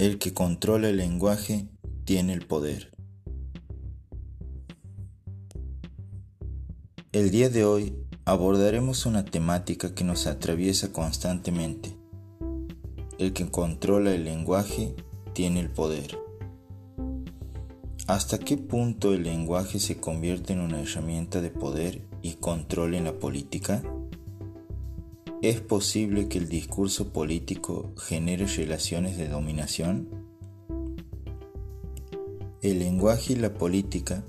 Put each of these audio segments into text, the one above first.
El que controla el lenguaje tiene el poder. El día de hoy abordaremos una temática que nos atraviesa constantemente. El que controla el lenguaje tiene el poder. ¿Hasta qué punto el lenguaje se convierte en una herramienta de poder y control en la política? ¿Es posible que el discurso político genere relaciones de dominación? El lenguaje y la política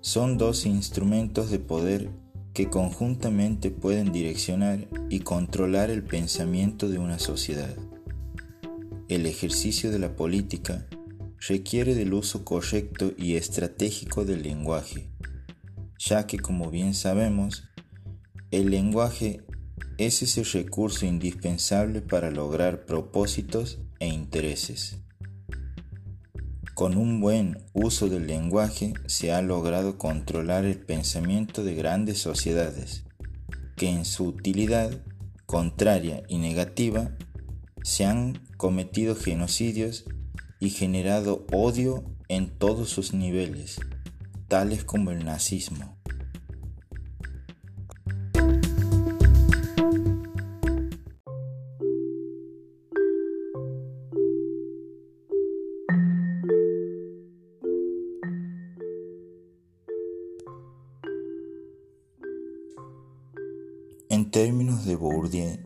son dos instrumentos de poder que conjuntamente pueden direccionar y controlar el pensamiento de una sociedad. El ejercicio de la política requiere del uso correcto y estratégico del lenguaje, ya que como bien sabemos, el lenguaje es ese recurso indispensable para lograr propósitos e intereses. Con un buen uso del lenguaje se ha logrado controlar el pensamiento de grandes sociedades, que en su utilidad contraria y negativa se han cometido genocidios y generado odio en todos sus niveles, tales como el nazismo. Términos de Bourdieu,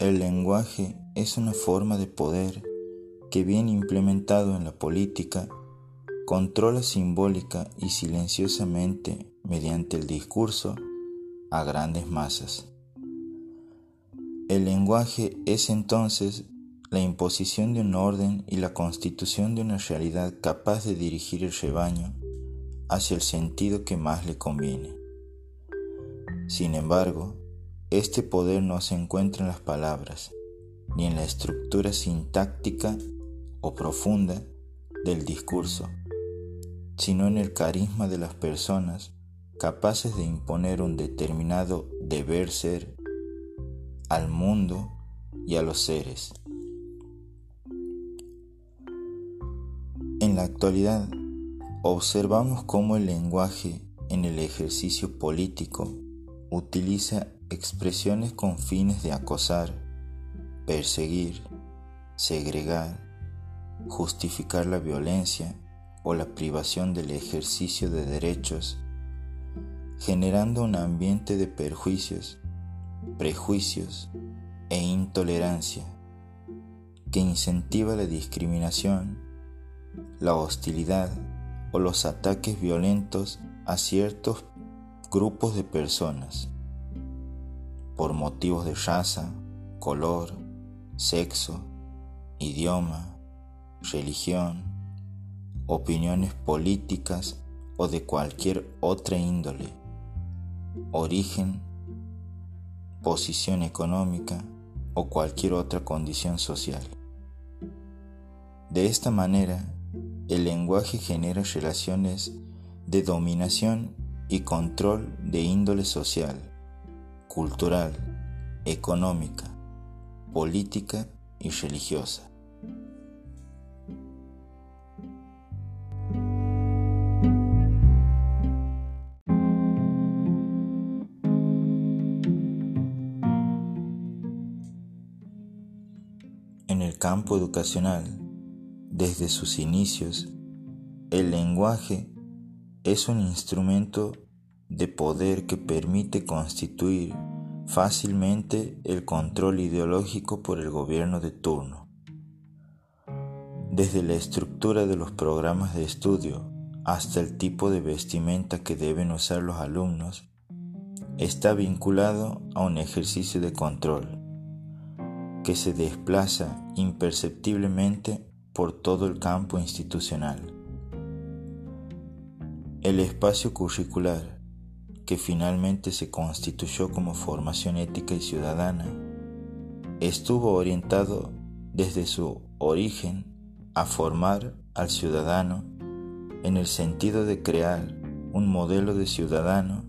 el lenguaje es una forma de poder que bien implementado en la política controla simbólica y silenciosamente mediante el discurso a grandes masas. El lenguaje es entonces la imposición de un orden y la constitución de una realidad capaz de dirigir el rebaño hacia el sentido que más le conviene. Sin embargo, este poder no se encuentra en las palabras, ni en la estructura sintáctica o profunda del discurso, sino en el carisma de las personas capaces de imponer un determinado deber ser al mundo y a los seres. En la actualidad, observamos cómo el lenguaje en el ejercicio político utiliza expresiones con fines de acosar, perseguir, segregar, justificar la violencia o la privación del ejercicio de derechos, generando un ambiente de perjuicios, prejuicios e intolerancia que incentiva la discriminación, la hostilidad o los ataques violentos a ciertos grupos de personas por motivos de raza, color, sexo, idioma, religión, opiniones políticas o de cualquier otra índole, origen, posición económica o cualquier otra condición social. De esta manera, el lenguaje genera relaciones de dominación y control de índole social cultural, económica, política y religiosa. En el campo educacional, desde sus inicios, el lenguaje es un instrumento de poder que permite constituir fácilmente el control ideológico por el gobierno de turno. Desde la estructura de los programas de estudio hasta el tipo de vestimenta que deben usar los alumnos, está vinculado a un ejercicio de control que se desplaza imperceptiblemente por todo el campo institucional. El espacio curricular que finalmente se constituyó como formación ética y ciudadana, estuvo orientado desde su origen a formar al ciudadano en el sentido de crear un modelo de ciudadano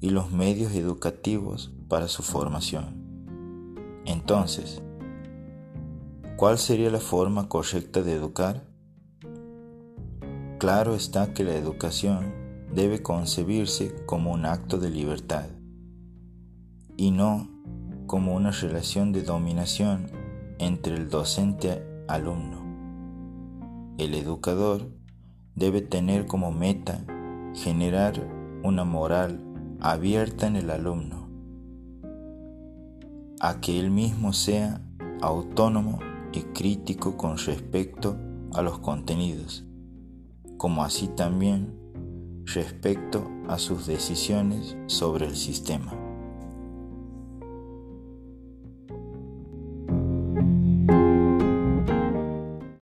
y los medios educativos para su formación. Entonces, ¿Cuál sería la forma correcta de educar? Claro está que la educación debe concebirse como un acto de libertad y no como una relación de dominación entre el docente-alumno. El educador debe tener como meta generar una moral abierta en el alumno, a que él mismo sea autónomo y crítico con respecto a los contenidos, como así también respecto a sus decisiones sobre el sistema.